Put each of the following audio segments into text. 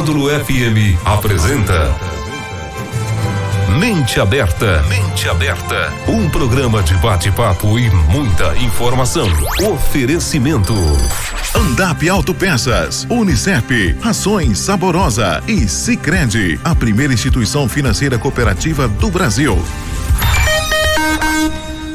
Módulo FM apresenta Mente Aberta. Mente Aberta. Um programa de bate-papo e muita informação. Oferecimento. Andap Autopeças, Unicep, Rações Saborosa e Sicredi, a primeira instituição financeira cooperativa do Brasil.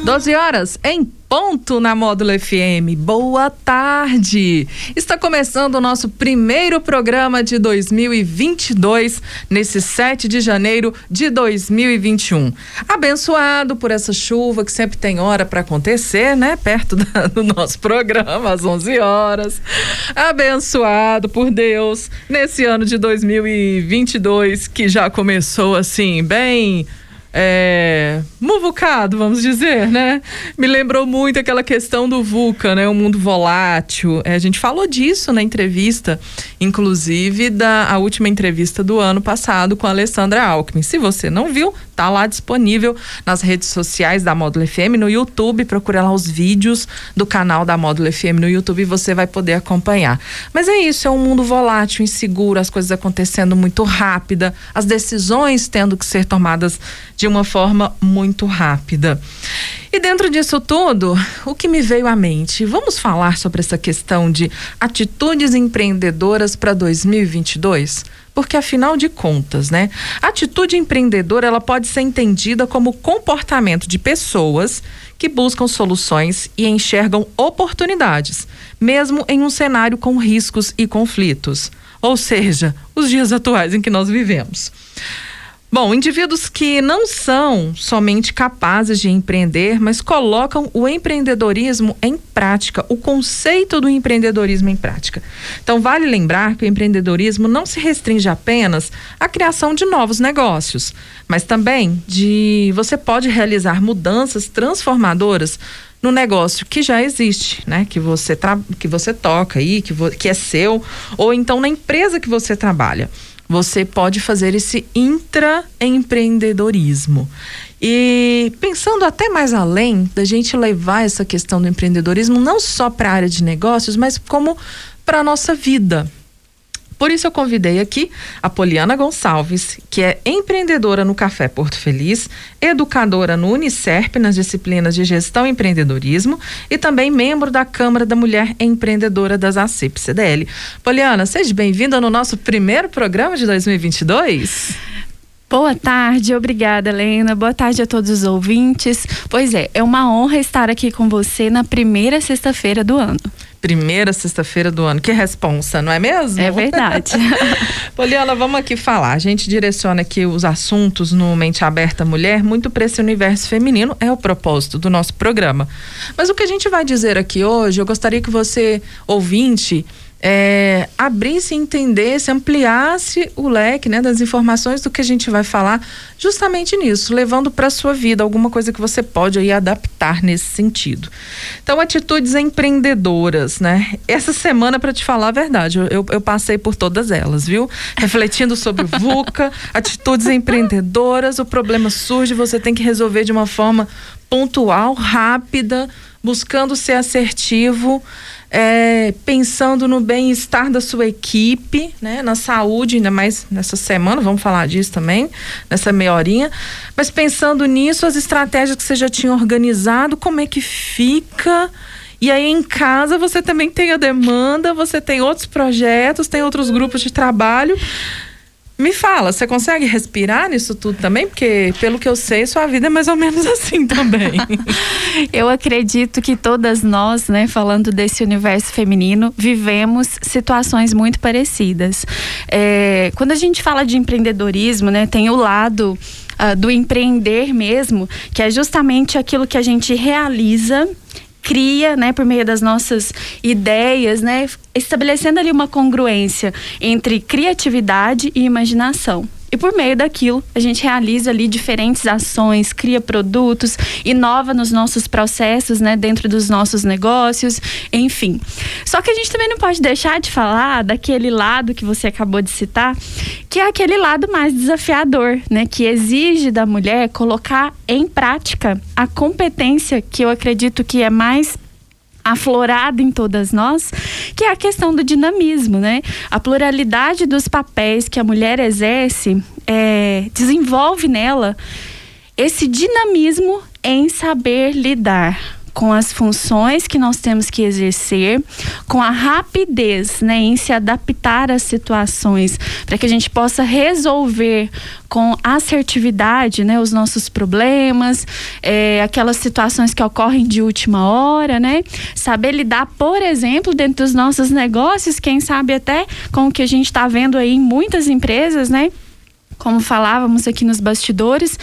12 horas em ponto na Módulo FM. Boa tarde! Está começando o nosso primeiro programa de 2022, nesse 7 de janeiro de 2021. Abençoado por essa chuva que sempre tem hora para acontecer, né? Perto da, do nosso programa, às 11 horas. Abençoado por Deus nesse ano de 2022 que já começou assim, bem é, muvucado, vamos dizer, né? Me lembrou muito aquela questão do VUCA, né? O mundo volátil. É, a gente falou disso na entrevista, inclusive da a última entrevista do ano passado com a Alessandra Alckmin. Se você não viu, tá lá disponível nas redes sociais da Módulo FM, no YouTube, procura lá os vídeos do canal da Módulo FM no YouTube e você vai poder acompanhar. Mas é isso, é um mundo volátil, inseguro, as coisas acontecendo muito rápida, as decisões tendo que ser tomadas de de uma forma muito rápida. E dentro disso tudo, o que me veio à mente? Vamos falar sobre essa questão de atitudes empreendedoras para 2022? Porque afinal de contas, né? Atitude empreendedora, ela pode ser entendida como comportamento de pessoas que buscam soluções e enxergam oportunidades, mesmo em um cenário com riscos e conflitos. Ou seja, os dias atuais em que nós vivemos. Bom, indivíduos que não são somente capazes de empreender, mas colocam o empreendedorismo em prática, o conceito do empreendedorismo em prática. Então, vale lembrar que o empreendedorismo não se restringe apenas à criação de novos negócios, mas também de você pode realizar mudanças transformadoras no negócio que já existe, né? Que você, que você toca aí, que, que é seu, ou então na empresa que você trabalha você pode fazer esse intraempreendedorismo. E pensando até mais além da gente levar essa questão do empreendedorismo não só para a área de negócios, mas como para a nossa vida. Por isso eu convidei aqui a Poliana Gonçalves, que é empreendedora no Café Porto Feliz, educadora no Unicerp nas disciplinas de gestão e empreendedorismo e também membro da Câmara da Mulher Empreendedora das ACIP CDL. Poliana, seja bem-vinda no nosso primeiro programa de 2022. Boa tarde, obrigada, Helena. Boa tarde a todos os ouvintes. Pois é, é uma honra estar aqui com você na primeira sexta-feira do ano primeira sexta-feira do ano. Que responsa, não é mesmo? É verdade. Poliana, vamos aqui falar. A gente direciona aqui os assuntos no Mente Aberta Mulher muito para esse universo feminino, é o propósito do nosso programa. Mas o que a gente vai dizer aqui hoje, eu gostaria que você, ouvinte, é, abrisse, entendesse, ampliasse o leque né, das informações do que a gente vai falar justamente nisso, levando para a sua vida alguma coisa que você pode aí adaptar nesse sentido. Então, atitudes empreendedoras, né? Essa semana, para te falar a verdade, eu, eu passei por todas elas, viu? Refletindo sobre o VUCA, atitudes empreendedoras, o problema surge, você tem que resolver de uma forma pontual, rápida, buscando ser assertivo é, pensando no bem-estar da sua equipe, né, na saúde, ainda mais nessa semana, vamos falar disso também, nessa meia horinha, mas pensando nisso, as estratégias que você já tinha organizado, como é que fica. E aí em casa você também tem a demanda, você tem outros projetos, tem outros grupos de trabalho. Me fala, você consegue respirar nisso tudo também? Porque, pelo que eu sei, sua vida é mais ou menos assim também. eu acredito que todas nós, né, falando desse universo feminino, vivemos situações muito parecidas. É, quando a gente fala de empreendedorismo, né, tem o lado. Uh, do empreender mesmo, que é justamente aquilo que a gente realiza cria, né, por meio das nossas ideias, né, estabelecendo ali uma congruência entre criatividade e imaginação. E por meio daquilo, a gente realiza ali diferentes ações, cria produtos, inova nos nossos processos, né, dentro dos nossos negócios, enfim. Só que a gente também não pode deixar de falar daquele lado que você acabou de citar, que é aquele lado mais desafiador, né, que exige da mulher colocar em prática a competência que eu acredito que é mais aflorada em todas nós, que é a questão do dinamismo, né? A pluralidade dos papéis que a mulher exerce é, desenvolve nela esse dinamismo em saber lidar com as funções que nós temos que exercer, com a rapidez né, em se adaptar às situações, para que a gente possa resolver com assertividade né, os nossos problemas, é, aquelas situações que ocorrem de última hora, né? Saber lidar, por exemplo, dentro dos nossos negócios, quem sabe até com o que a gente está vendo aí em muitas empresas, né? Como falávamos aqui nos bastidores,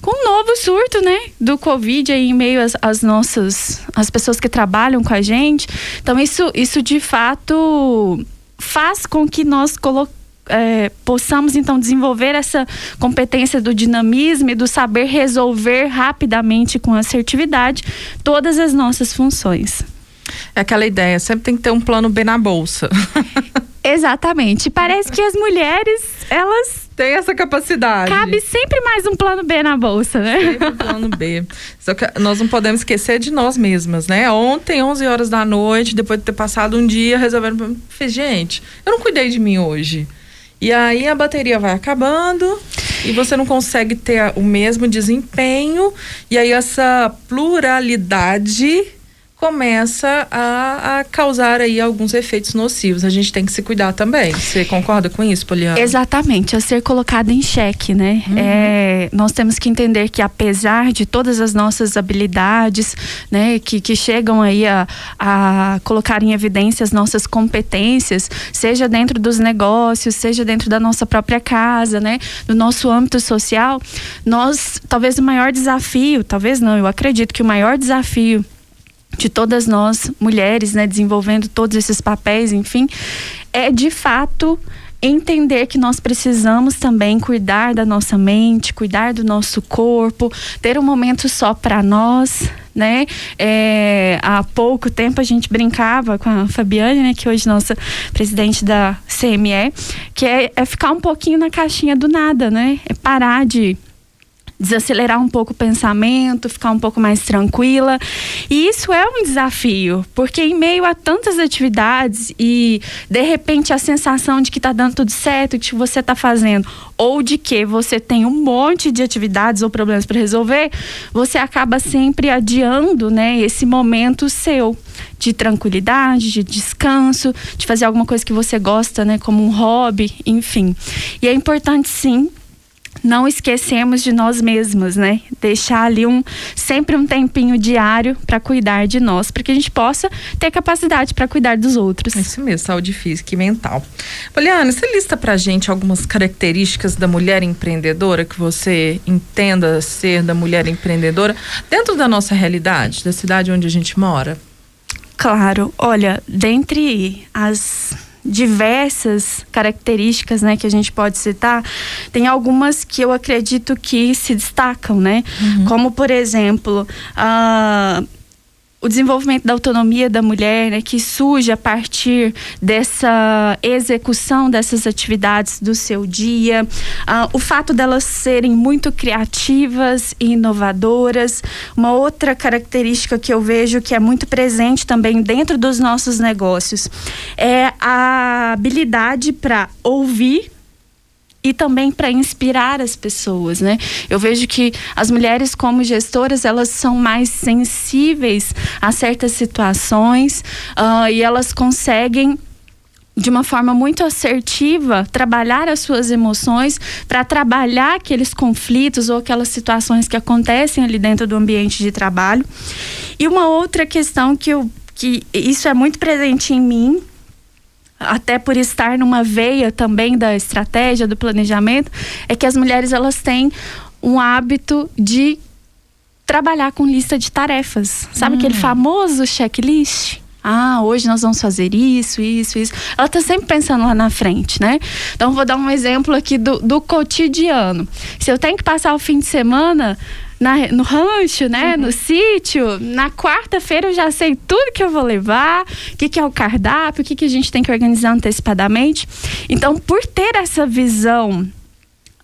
com um novo surto, né, do Covid aí em meio às, às nossas, as pessoas que trabalham com a gente. Então isso, isso de fato faz com que nós coloquemos é, possamos então desenvolver essa competência do dinamismo e do saber resolver rapidamente com assertividade todas as nossas funções. É aquela ideia, sempre tem que ter um plano B na bolsa. Exatamente. Parece que as mulheres, elas tem essa capacidade. Cabe sempre mais um plano B na bolsa, né? Sempre um plano B. Só que nós não podemos esquecer de nós mesmas, né? Ontem, 11 horas da noite, depois de ter passado um dia, resolvendo. Gente, eu não cuidei de mim hoje. E aí a bateria vai acabando e você não consegue ter o mesmo desempenho. E aí essa pluralidade começa a, a, causar aí alguns efeitos nocivos. A gente tem que se cuidar também. Você concorda com isso, Poliana? Exatamente, a ser colocado em xeque, né? Uhum. É, nós temos que entender que apesar de todas as nossas habilidades, né, que, que chegam aí a, a colocar em evidência as nossas competências, seja dentro dos negócios, seja dentro da nossa própria casa, né, do nosso âmbito social, nós, talvez o maior desafio, talvez não, eu acredito que o maior desafio de todas nós mulheres, né, desenvolvendo todos esses papéis, enfim, é de fato entender que nós precisamos também cuidar da nossa mente, cuidar do nosso corpo, ter um momento só para nós, né? É, há pouco tempo a gente brincava com a Fabiane, né, que hoje é nossa presidente da CME, que é, é ficar um pouquinho na caixinha do nada, né? É parar de desacelerar um pouco o pensamento, ficar um pouco mais tranquila. E isso é um desafio, porque em meio a tantas atividades e de repente a sensação de que está dando tudo certo, que você está fazendo, ou de que você tem um monte de atividades ou problemas para resolver, você acaba sempre adiando, né, esse momento seu de tranquilidade, de descanso, de fazer alguma coisa que você gosta, né, como um hobby, enfim. E é importante sim não esquecemos de nós mesmos, né? Deixar ali um sempre um tempinho diário para cuidar de nós, para que a gente possa ter capacidade para cuidar dos outros. É isso mesmo, saúde física e mental. Poliana, você lista pra gente algumas características da mulher empreendedora que você entenda ser da mulher empreendedora dentro da nossa realidade, da cidade onde a gente mora? Claro, olha, dentre as diversas características, né, que a gente pode citar, tem algumas que eu acredito que se destacam, né? Uhum. Como, por exemplo, a o desenvolvimento da autonomia da mulher, né, que surge a partir dessa execução dessas atividades do seu dia, uh, o fato delas serem muito criativas e inovadoras. Uma outra característica que eu vejo que é muito presente também dentro dos nossos negócios é a habilidade para ouvir e também para inspirar as pessoas, né? Eu vejo que as mulheres como gestoras elas são mais sensíveis a certas situações uh, e elas conseguem de uma forma muito assertiva trabalhar as suas emoções para trabalhar aqueles conflitos ou aquelas situações que acontecem ali dentro do ambiente de trabalho. E uma outra questão que eu que isso é muito presente em mim até por estar numa veia também da estratégia, do planejamento, é que as mulheres elas têm um hábito de trabalhar com lista de tarefas. Sabe hum. aquele famoso checklist? Ah, hoje nós vamos fazer isso, isso, isso. Ela está sempre pensando lá na frente, né? Então, vou dar um exemplo aqui do, do cotidiano. Se eu tenho que passar o fim de semana na, no rancho, né? Uhum. No sítio. Na quarta-feira eu já sei tudo que eu vou levar, o que, que é o cardápio, o que, que a gente tem que organizar antecipadamente. Então, por ter essa visão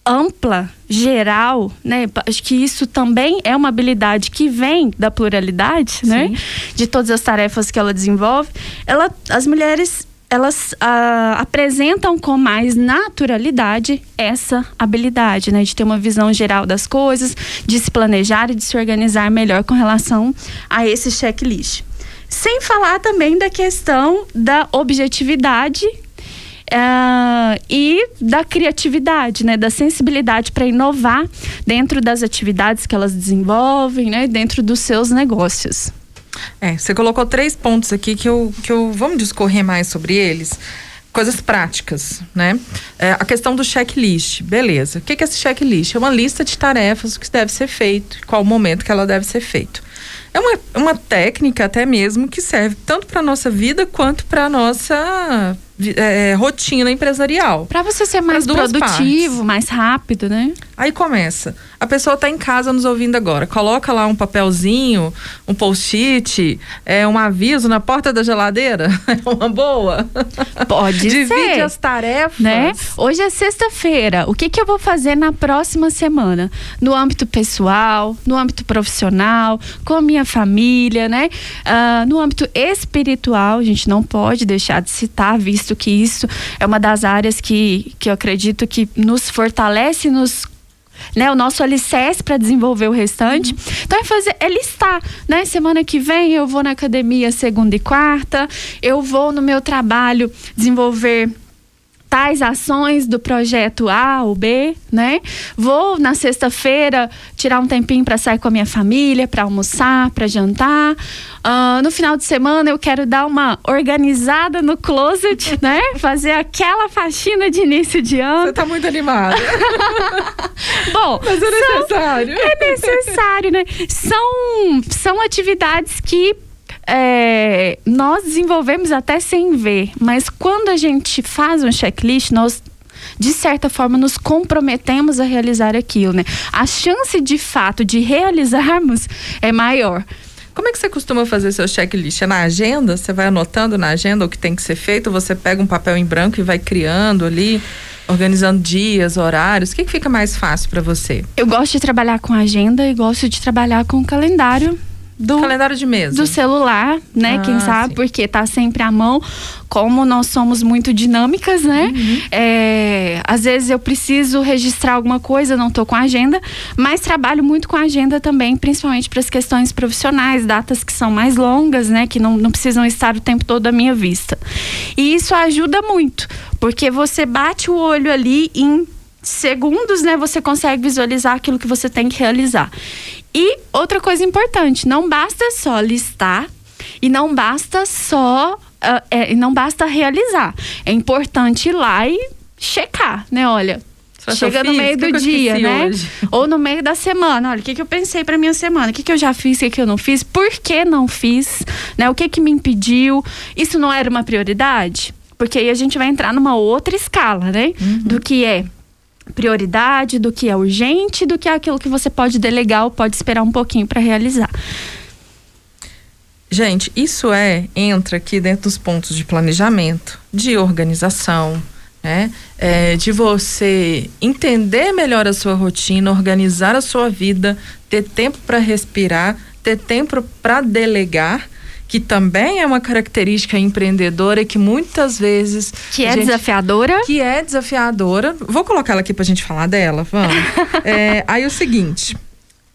ampla, geral, né? Acho que isso também é uma habilidade que vem da pluralidade, né? Sim. né? De todas as tarefas que ela desenvolve. Ela, as mulheres elas ah, apresentam com mais naturalidade essa habilidade, né, de ter uma visão geral das coisas, de se planejar e de se organizar melhor com relação a esse checklist. Sem falar também da questão da objetividade Uh, e da criatividade, né, da sensibilidade para inovar dentro das atividades que elas desenvolvem, né, dentro dos seus negócios. É, você colocou três pontos aqui que eu, que eu vamos discorrer mais sobre eles. Coisas práticas, né? É, a questão do checklist, beleza. O que é esse checklist? É uma lista de tarefas que deve ser feito, qual o momento que ela deve ser feito. É uma, uma técnica até mesmo que serve tanto para nossa vida quanto para nossa é, é, rotina empresarial. Para você ser mais produtivo, partes. mais rápido, né? Aí começa. A pessoa está em casa nos ouvindo agora. Coloca lá um papelzinho, um post-it, é, um aviso na porta da geladeira. É uma boa. Pode Divide ser. Divide as tarefas. Né? Hoje é sexta-feira. O que, que eu vou fazer na próxima semana? No âmbito pessoal, no âmbito profissional, com a minha família, né? Uh, no âmbito espiritual, a gente não pode deixar de citar, visto visto que isso é uma das áreas que, que eu acredito que nos fortalece, nos né, o nosso alicerce para desenvolver o restante. Uhum. Então é fazer, é listar, né? Semana que vem eu vou na academia segunda e quarta, eu vou no meu trabalho desenvolver tais ações do projeto A ou B, né? Vou na sexta-feira tirar um tempinho para sair com a minha família, para almoçar, para jantar. Uh, no final de semana eu quero dar uma organizada no closet, né? Fazer aquela faxina de início de ano. Você tá muito animada. Bom, mas é necessário. São, é necessário, né? São, são atividades que é, nós desenvolvemos até sem ver, mas quando a gente faz um checklist, nós de certa forma nos comprometemos a realizar aquilo, né? A chance de fato de realizarmos é maior. Como é que você costuma fazer seu checklist? É na agenda? Você vai anotando na agenda o que tem que ser feito? Você pega um papel em branco e vai criando ali? organizando dias, horários? O que, que fica mais fácil para você? Eu gosto de trabalhar com agenda e gosto de trabalhar com calendário do calendário de mesa. Do celular, né? Ah, Quem sabe, sim. porque tá sempre à mão. Como nós somos muito dinâmicas, né? Uhum. É, às vezes eu preciso registrar alguma coisa, não tô com agenda, mas trabalho muito com agenda também, principalmente para as questões profissionais, datas que são mais longas, né? Que não, não precisam estar o tempo todo à minha vista. E isso ajuda muito, porque você bate o olho ali em segundos, né, você consegue visualizar aquilo que você tem que realizar. E outra coisa importante, não basta só listar e não basta só uh, é, não basta realizar. É importante ir lá e checar, né? Olha, Chega no meio do dia, né? Hoje? Ou no meio da semana. Olha, o que, que eu pensei para minha semana? O que, que eu já fiz, o que, que eu não fiz? Por que não fiz? Né? O que, que me impediu? Isso não era uma prioridade? Porque aí a gente vai entrar numa outra escala, né? Uhum. Do que é prioridade, do que é urgente, do que é aquilo que você pode delegar ou pode esperar um pouquinho para realizar. Gente, isso é entra aqui dentro dos pontos de planejamento, de organização, né? É, de você entender melhor a sua rotina, organizar a sua vida, ter tempo para respirar, ter tempo para delegar que também é uma característica empreendedora e que muitas vezes. Que é gente, desafiadora? Que é desafiadora. Vou colocar ela aqui para a gente falar dela, vamos. é, aí o seguinte.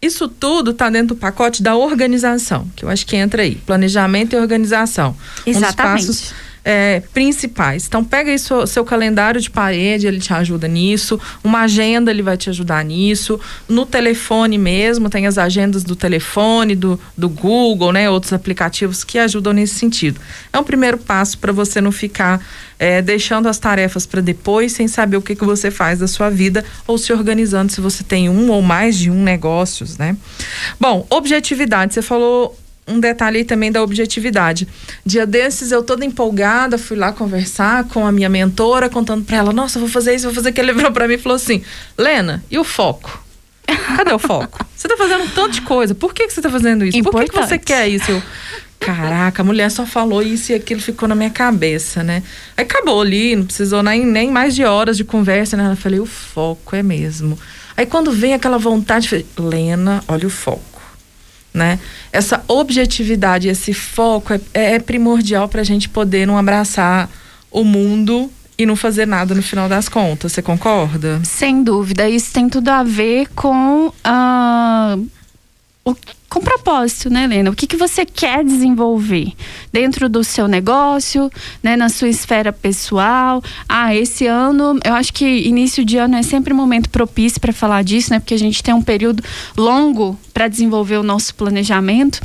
Isso tudo está dentro do pacote da organização, que eu acho que entra aí. Planejamento e organização. Exatamente. Um dos passos é, principais. Então, pega aí seu, seu, calendário de parede, ele te ajuda nisso. Uma agenda, ele vai te ajudar nisso. No telefone mesmo, tem as agendas do telefone, do, do Google, né? Outros aplicativos que ajudam nesse sentido. É um primeiro passo para você não ficar é, deixando as tarefas para depois, sem saber o que, que você faz da sua vida ou se organizando se você tem um ou mais de um negócios, né? Bom, objetividade. Você falou um detalhe aí também da objetividade. Dia desses eu toda empolgada, fui lá conversar com a minha mentora, contando para ela: "Nossa, vou fazer isso, vou fazer aquilo". Ele virou para mim e falou assim: "Lena, e o foco? Cadê o foco? Você tá fazendo um tanto de coisa. Por que, que você tá fazendo isso? Importante. Por que, que você quer isso?" Eu, caraca, a mulher só falou isso e aquilo ficou na minha cabeça, né? Aí acabou ali, não precisou nem, nem mais de horas de conversa, né? Eu falei, o foco é mesmo. Aí quando vem aquela vontade, falei, Lena, olha o foco, né? Essa objetividade, esse foco é, é primordial para a gente poder não abraçar o mundo e não fazer nada no final das contas. Você concorda? Sem dúvida. Isso tem tudo a ver com uh, o propósito, né, Helena? O que, que você quer desenvolver dentro do seu negócio, né, na sua esfera pessoal? Ah, esse ano, eu acho que início de ano é sempre um momento propício para falar disso, né? Porque a gente tem um período longo para desenvolver o nosso planejamento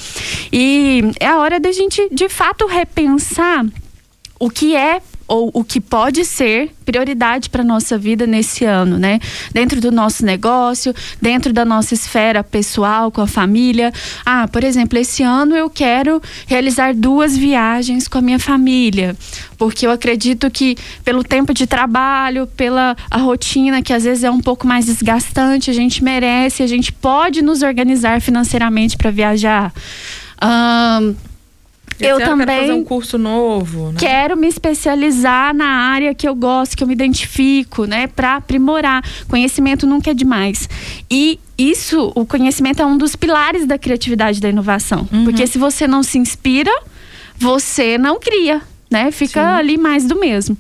e é a hora da gente, de fato, repensar o que é ou o que pode ser prioridade para nossa vida nesse ano, né? Dentro do nosso negócio, dentro da nossa esfera pessoal com a família. Ah, por exemplo, esse ano eu quero realizar duas viagens com a minha família, porque eu acredito que pelo tempo de trabalho, pela a rotina que às vezes é um pouco mais desgastante, a gente merece, a gente pode nos organizar financeiramente para viajar. Um, eu também quero fazer um curso novo. Né? Quero me especializar na área que eu gosto, que eu me identifico, né, para aprimorar. Conhecimento nunca é demais. E isso, o conhecimento é um dos pilares da criatividade da inovação, uhum. porque se você não se inspira, você não cria né? Fica Sim. ali mais do mesmo.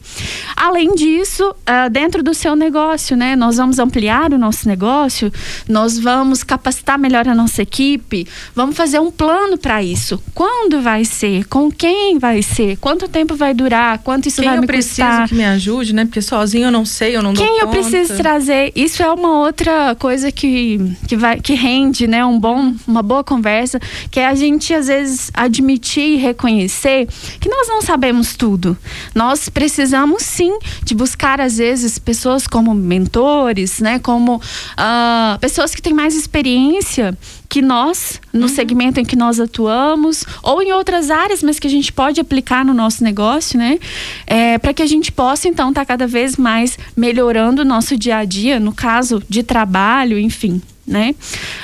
Além disso, uh, dentro do seu negócio, né? Nós vamos ampliar o nosso negócio, nós vamos capacitar melhor a nossa equipe, vamos fazer um plano para isso. Quando vai ser? Com quem vai ser? Quanto tempo vai durar? Quanto isso quem vai me custar? preciso que me ajude, né? Porque sozinho eu não sei, eu não quem dou Quem eu preciso trazer? Isso é uma outra coisa que, que, vai, que rende, né? Um bom, uma boa conversa, que é a gente às vezes admitir e reconhecer que nós não sabemos tudo. Nós precisamos sim de buscar às vezes pessoas como mentores, né, como uh, pessoas que têm mais experiência que nós no uhum. segmento em que nós atuamos ou em outras áreas, mas que a gente pode aplicar no nosso negócio, né, é, para que a gente possa então estar tá cada vez mais melhorando o nosso dia a dia, no caso de trabalho, enfim, né?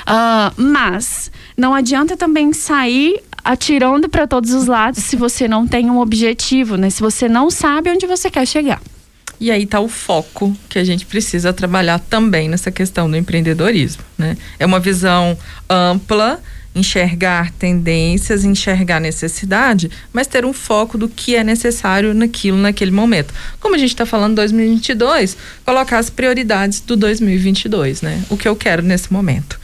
Uh, mas não adianta também sair atirando para todos os lados se você não tem um objetivo, né? Se você não sabe onde você quer chegar. E aí está o foco que a gente precisa trabalhar também nessa questão do empreendedorismo, né? É uma visão ampla enxergar tendências, enxergar necessidade, mas ter um foco do que é necessário naquilo, naquele momento. Como a gente está falando 2022, colocar as prioridades do 2022, né? O que eu quero nesse momento.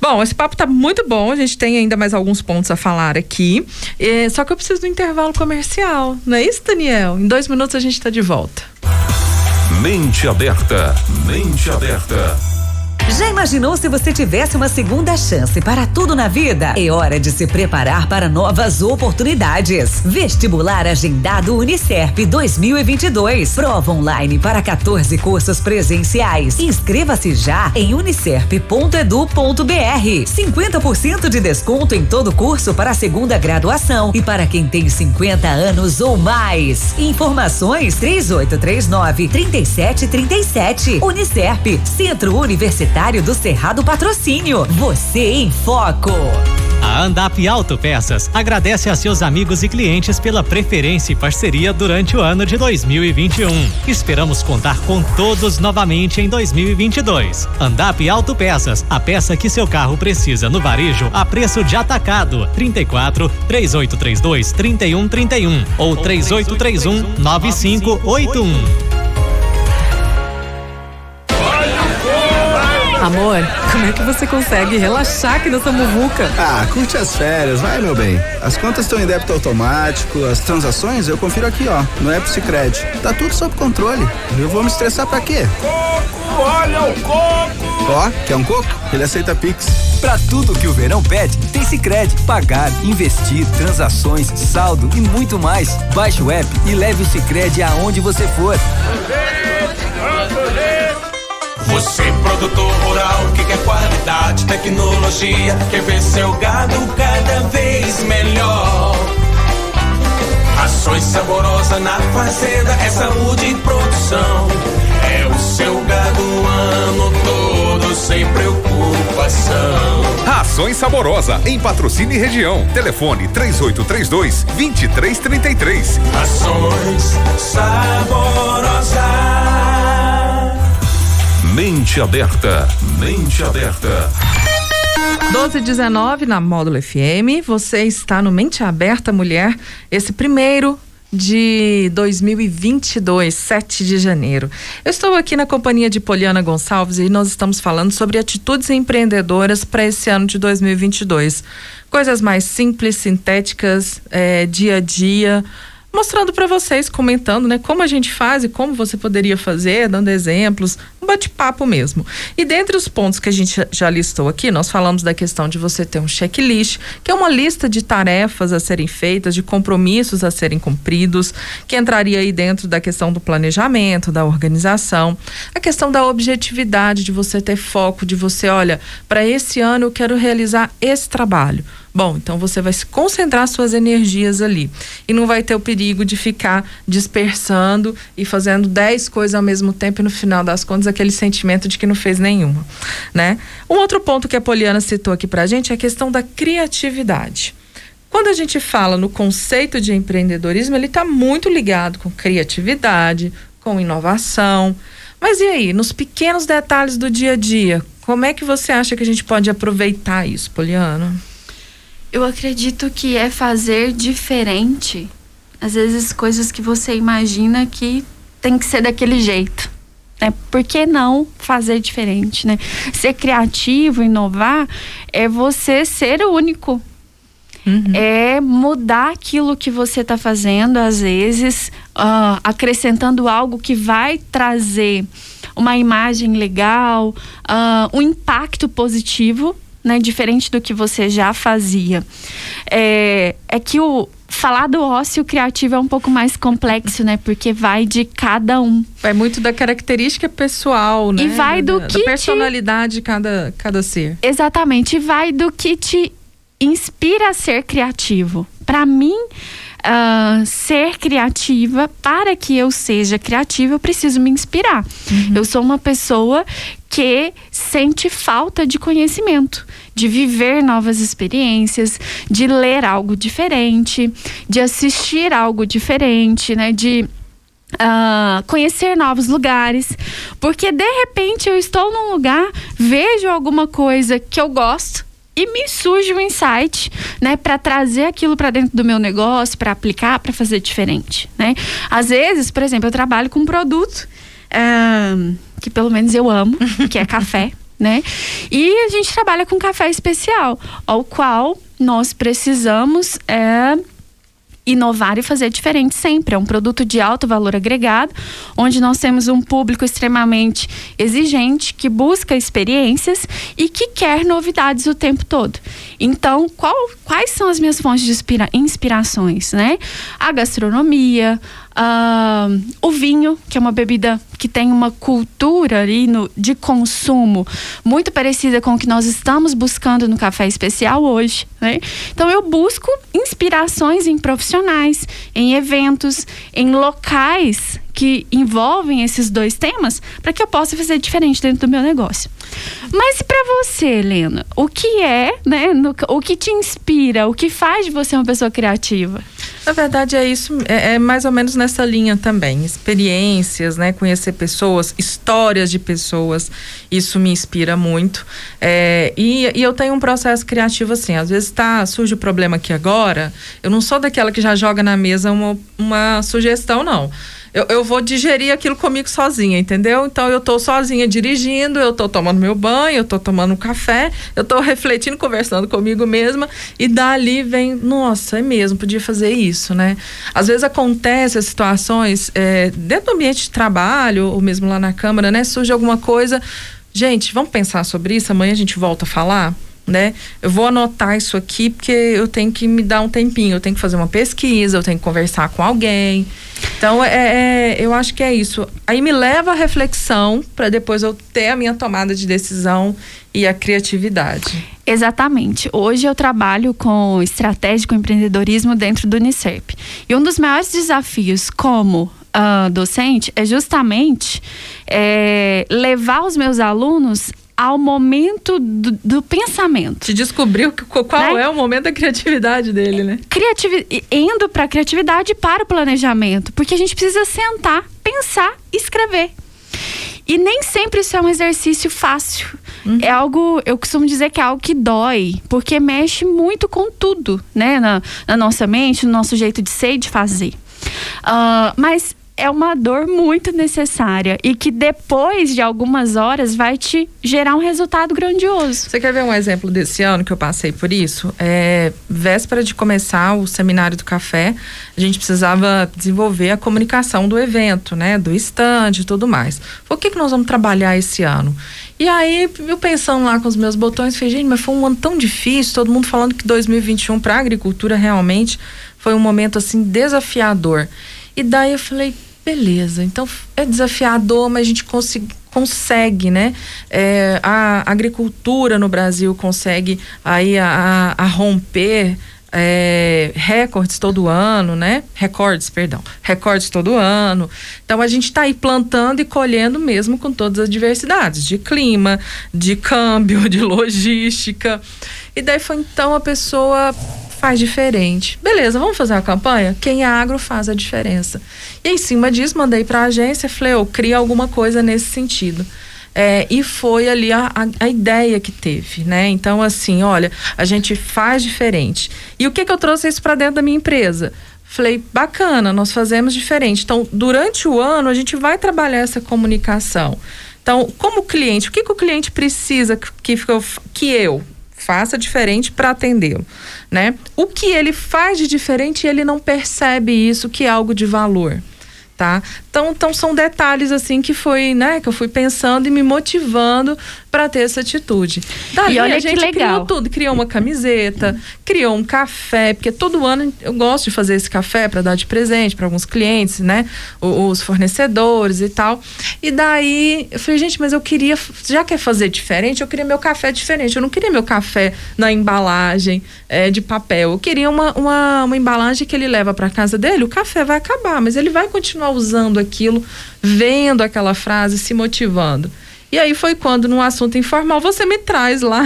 Bom, esse papo está muito bom, a gente tem ainda mais alguns pontos a falar aqui, é, só que eu preciso do intervalo comercial, não é isso, Daniel? Em dois minutos a gente está de volta. Mente aberta, mente aberta. Já imaginou se você tivesse uma segunda chance para tudo na vida? É hora de se preparar para novas oportunidades. Vestibular agendado Unicerp 2022. Prova online para 14 cursos presenciais. Inscreva-se já em unicerp.edu.br. 50% de desconto em todo curso para a segunda graduação e para quem tem 50 anos ou mais. Informações 3839 3737. Unicerp, Centro Universitário Universitário do Cerrado Patrocínio. Você em Foco. A Andap Autopeças agradece a seus amigos e clientes pela preferência e parceria durante o ano de 2021. Esperamos contar com todos novamente em 2022. Andap Autopeças, a peça que seu carro precisa no varejo a preço de atacado. 34 3832 3131 ou 3831 9581. Amor, como é que você consegue relaxar aqui nessa muvuca? Ah, curte as férias, vai meu bem. As contas estão em débito automático, as transações eu confiro aqui, ó, no App Cicred. Tá tudo sob controle. Eu vou me estressar pra quê? Coco, olha o coco! Ó, quer um coco? Ele aceita Pix. Pra tudo que o verão pede, tem Cicred. Pagar, investir, transações, saldo e muito mais. Baixe o app e leve o Cicred aonde você for. Você, produtor rural, que quer qualidade, tecnologia, quer ver seu gado cada vez melhor. Ações saborosas na fazenda, é saúde e produção. É o seu gado o ano todo, sem preocupação Ações Saborosa, em patrocínio e região. Telefone 3832 2333. Ações Saborosa. Mente aberta, mente aberta. 12 e 19 na Módulo FM. Você está no Mente Aberta Mulher, esse primeiro de 2022, 7 de janeiro. Eu estou aqui na companhia de Poliana Gonçalves e nós estamos falando sobre atitudes empreendedoras para esse ano de 2022. Coisas mais simples, sintéticas, é, dia a dia mostrando para vocês, comentando, né, como a gente faz e como você poderia fazer, dando exemplos, um bate-papo mesmo. E dentre os pontos que a gente já listou aqui, nós falamos da questão de você ter um checklist, que é uma lista de tarefas a serem feitas, de compromissos a serem cumpridos, que entraria aí dentro da questão do planejamento, da organização, a questão da objetividade, de você ter foco, de você, olha, para esse ano eu quero realizar esse trabalho. Bom, então você vai se concentrar suas energias ali e não vai ter o perigo de ficar dispersando e fazendo dez coisas ao mesmo tempo e no final das contas aquele sentimento de que não fez nenhuma, né? Um outro ponto que a Poliana citou aqui pra gente é a questão da criatividade. Quando a gente fala no conceito de empreendedorismo, ele está muito ligado com criatividade, com inovação. Mas e aí, nos pequenos detalhes do dia a dia, como é que você acha que a gente pode aproveitar isso, Poliana? Eu acredito que é fazer diferente. Às vezes, coisas que você imagina que tem que ser daquele jeito. Né? Por que não fazer diferente, né? Ser criativo, inovar, é você ser único. Uhum. É mudar aquilo que você está fazendo, às vezes, uh, acrescentando algo que vai trazer uma imagem legal, uh, um impacto positivo né, diferente do que você já fazia. É, é que o falar do ócio criativo é um pouco mais complexo, né? Porque vai de cada um. Vai muito da característica pessoal, né? E vai do da, que da personalidade te... de cada cada ser. Exatamente, e vai do que te inspira a ser criativo. Para mim, uh, ser criativa, para que eu seja criativa, eu preciso me inspirar. Uhum. Eu sou uma pessoa que sente falta de conhecimento, de viver novas experiências, de ler algo diferente, de assistir algo diferente, né? De Uh, conhecer novos lugares, porque de repente eu estou num lugar, vejo alguma coisa que eu gosto e me surge um insight, né, para trazer aquilo para dentro do meu negócio, para aplicar, para fazer diferente, né? Às vezes, por exemplo, eu trabalho com um produto uh, que pelo menos eu amo, que é café, né? E a gente trabalha com café especial, ao qual nós precisamos uh, inovar e fazer diferente sempre. É um produto de alto valor agregado, onde nós temos um público extremamente exigente, que busca experiências e que quer novidades o tempo todo. Então, qual, quais são as minhas fontes de inspira, inspirações, né? A gastronomia, Uh, o vinho, que é uma bebida que tem uma cultura ali no, de consumo muito parecida com o que nós estamos buscando no café especial hoje. Né? Então eu busco inspirações em profissionais, em eventos, em locais que envolvem esses dois temas para que eu possa fazer diferente dentro do meu negócio. Mas para você, Helena, o que é, né, no, o que te inspira, o que faz de você uma pessoa criativa? Na verdade é isso, é, é, mais ou menos nessa linha também, experiências, né, conhecer pessoas, histórias de pessoas, isso me inspira muito. É, e, e, eu tenho um processo criativo assim, às vezes tá surge o problema aqui agora, eu não sou daquela que já joga na mesa uma, uma sugestão não eu, eu vou digerir aquilo comigo sozinha, entendeu? Então eu tô sozinha dirigindo, eu tô tomando meu banho, eu tô tomando um café, eu tô refletindo, conversando comigo mesma, e dali vem, nossa, é mesmo, podia fazer isso, né? Às vezes acontece as situações é, dentro do ambiente de trabalho, ou mesmo lá na Câmara, né? Surge alguma coisa. Gente, vamos pensar sobre isso, amanhã a gente volta a falar né? Eu vou anotar isso aqui porque eu tenho que me dar um tempinho, eu tenho que fazer uma pesquisa, eu tenho que conversar com alguém. Então, é, é eu acho que é isso. Aí me leva à reflexão para depois eu ter a minha tomada de decisão e a criatividade. Exatamente. Hoje eu trabalho com estratégico empreendedorismo dentro do Unicep. E um dos maiores desafios como uh, docente é justamente é, levar os meus alunos ao momento do, do pensamento. Te descobriu qual né? é o momento da criatividade dele, né? Criativi indo para a criatividade para o planejamento, porque a gente precisa sentar, pensar, escrever. E nem sempre isso é um exercício fácil. Uhum. É algo, eu costumo dizer que é algo que dói, porque mexe muito com tudo, né? Na, na nossa mente, no nosso jeito de ser e de fazer. Uh, mas é uma dor muito necessária e que depois de algumas horas vai te gerar um resultado grandioso. Você quer ver um exemplo desse ano que eu passei por isso? É, véspera de começar o seminário do café, a gente precisava desenvolver a comunicação do evento, né? Do stand e tudo mais. O que, que nós vamos trabalhar esse ano? E aí, eu pensando lá com os meus botões, falei, gente, mas foi um ano tão difícil, todo mundo falando que 2021 para a agricultura realmente foi um momento assim desafiador. E daí eu falei, beleza, então é desafiador, mas a gente consegue, consegue né? É, a agricultura no Brasil consegue aí a, a romper é, recordes todo ano, né? Recordes, perdão. Recordes todo ano. Então a gente está aí plantando e colhendo mesmo com todas as diversidades de clima, de câmbio, de logística. E daí foi então a pessoa faz diferente. Beleza, vamos fazer uma campanha? Quem é agro faz a diferença. E em cima disso, mandei para a agência, falei, oh, cria alguma coisa nesse sentido. É, e foi ali a, a, a, ideia que teve, né? Então, assim, olha, a gente faz diferente. E o que que eu trouxe isso para dentro da minha empresa? Falei, bacana, nós fazemos diferente. Então, durante o ano, a gente vai trabalhar essa comunicação. Então, como cliente, o que, que o cliente precisa que, que, que eu, faça diferente para atendê-lo, né? O que ele faz de diferente, ele não percebe isso que é algo de valor tá? Então, então são detalhes assim que foi, né, que eu fui pensando e me motivando para ter essa atitude. Daí e olha a gente que legal. criou tudo, criou uma camiseta, criou um café, porque todo ano eu gosto de fazer esse café para dar de presente para alguns clientes, né, os fornecedores e tal. E daí eu falei, gente, mas eu queria, já quer fazer diferente, eu queria meu café diferente. Eu não queria meu café na embalagem é, de papel. Eu queria uma, uma, uma embalagem que ele leva para casa dele. O café vai acabar, mas ele vai continuar usando aquilo, vendo aquela frase, se motivando. E aí foi quando, num assunto informal, você me traz lá.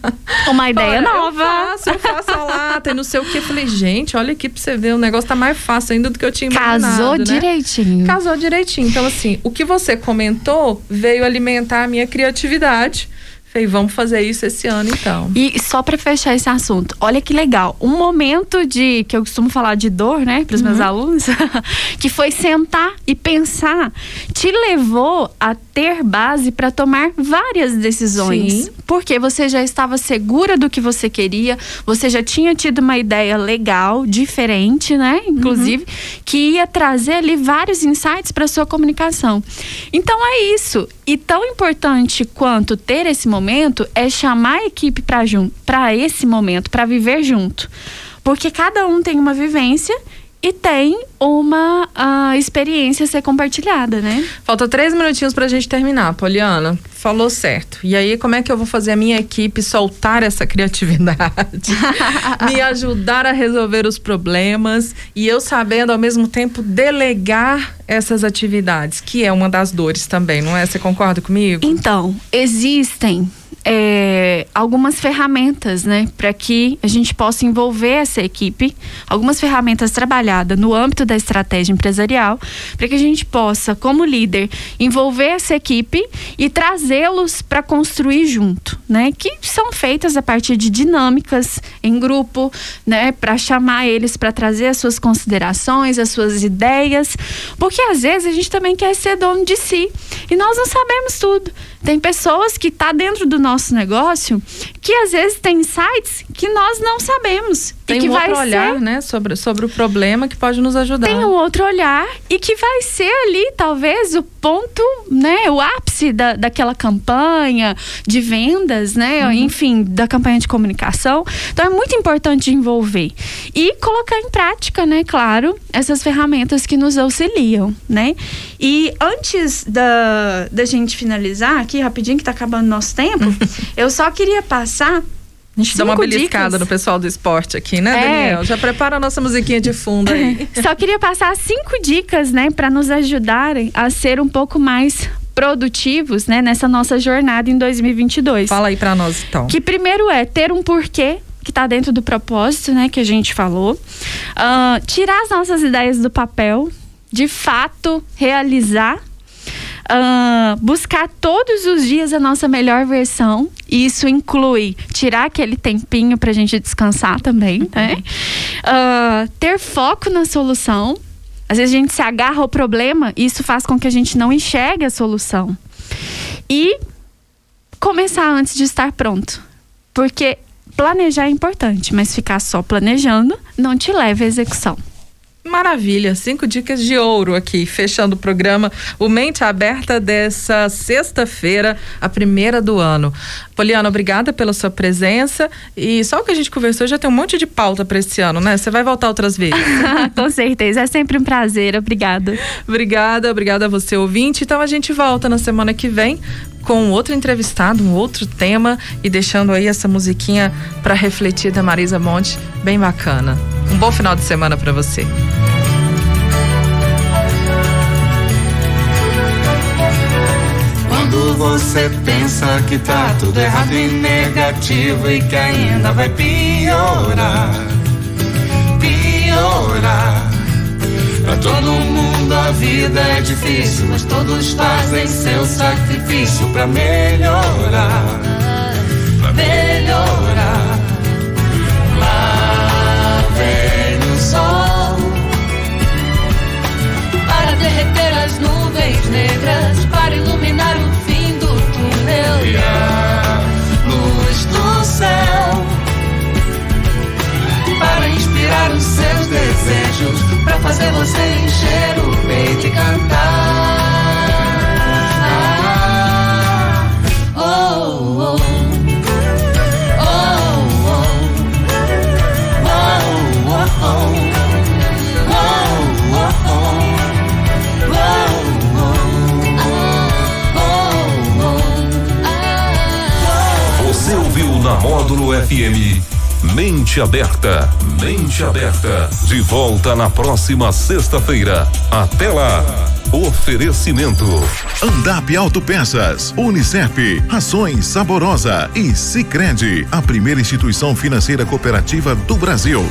Uma ideia olha, nova. Eu faço, eu faço a lata e não sei o que. Eu falei, gente, olha aqui pra você ver, o negócio tá mais fácil ainda do que eu tinha imaginado. Casou né? direitinho. Casou direitinho. Então, assim, o que você comentou veio alimentar a minha criatividade Falei, vamos fazer isso esse ano então. E só para fechar esse assunto, olha que legal. Um momento de que eu costumo falar de dor, né, para os uhum. meus alunos, que foi sentar e pensar, te levou a ter base para tomar várias decisões. Sim. Porque você já estava segura do que você queria, você já tinha tido uma ideia legal, diferente, né, inclusive, uhum. que ia trazer ali vários insights para sua comunicação. Então é isso. E tão importante quanto ter esse momento é chamar a equipe para esse momento, para viver junto. Porque cada um tem uma vivência e tem uma uh, experiência a ser compartilhada, né? Falta três minutinhos para a gente terminar, Poliana. Falou certo. E aí, como é que eu vou fazer a minha equipe soltar essa criatividade? me ajudar a resolver os problemas e eu sabendo ao mesmo tempo delegar essas atividades, que é uma das dores também, não é? Você concorda comigo? Então, existem é, algumas ferramentas, né, para que a gente possa envolver essa equipe, algumas ferramentas trabalhadas no âmbito da estratégia empresarial, para que a gente possa, como líder, envolver essa equipe e trazê-los para construir junto, né, que são feitas a partir de dinâmicas em grupo, né, para chamar eles para trazer as suas considerações, as suas ideias, porque às vezes a gente também quer ser dono de si e nós não sabemos tudo. Tem pessoas que tá dentro do nosso negócio que às vezes tem sites que nós não sabemos. Tem e que um vai outro ser... olhar, né, sobre, sobre o problema que pode nos ajudar. Tem um outro olhar e que vai ser ali, talvez, o ponto, né, o ápice da, daquela campanha de vendas, né, uhum. enfim, da campanha de comunicação. Então é muito importante envolver e colocar em prática, né, claro, essas ferramentas que nos auxiliam, né. E antes da, da gente finalizar aqui rapidinho que tá acabando nosso tempo, eu só queria passar a gente dá uma beliscada dicas. no pessoal do esporte aqui, né, é. Daniel? Já prepara a nossa musiquinha de fundo aí. Só queria passar cinco dicas, né, para nos ajudarem a ser um pouco mais produtivos, né, nessa nossa jornada em 2022. Fala aí para nós então. Que primeiro é ter um porquê que está dentro do propósito, né, que a gente falou. Uh, tirar as nossas ideias do papel, de fato realizar. Uh, buscar todos os dias a nossa melhor versão. E isso inclui tirar aquele tempinho para a gente descansar também, né? Uh, ter foco na solução. Às vezes a gente se agarra ao problema e isso faz com que a gente não enxergue a solução. E começar antes de estar pronto. Porque planejar é importante, mas ficar só planejando não te leva à execução. Maravilha, cinco dicas de ouro aqui, fechando o programa, o Mente Aberta dessa sexta-feira, a primeira do ano. Poliana, obrigada pela sua presença e só o que a gente conversou já tem um monte de pauta para esse ano, né? Você vai voltar outras vezes. Com certeza, é sempre um prazer, obrigada. obrigada, obrigada a você ouvinte. Então a gente volta na semana que vem com outro entrevistado, um outro tema e deixando aí essa musiquinha para refletir da Marisa Monte, bem bacana. Bom final de semana para você. Quando você pensa que tá tudo errado e negativo e que ainda vai piorar, piorar. Pra todo mundo a vida é difícil, mas todos fazem seu sacrifício pra melhorar, pra melhorar. Negras, para iluminar o fim do túnel e a luz do céu para inspirar os seus desejos pra fazer você encher o peito e cantar. FM Mente Aberta. Mente Aberta. De volta na próxima sexta-feira. Até lá. Oferecimento. Andap Autopeças, Unicef, Rações Saborosa e Sicredi, a primeira instituição financeira cooperativa do Brasil.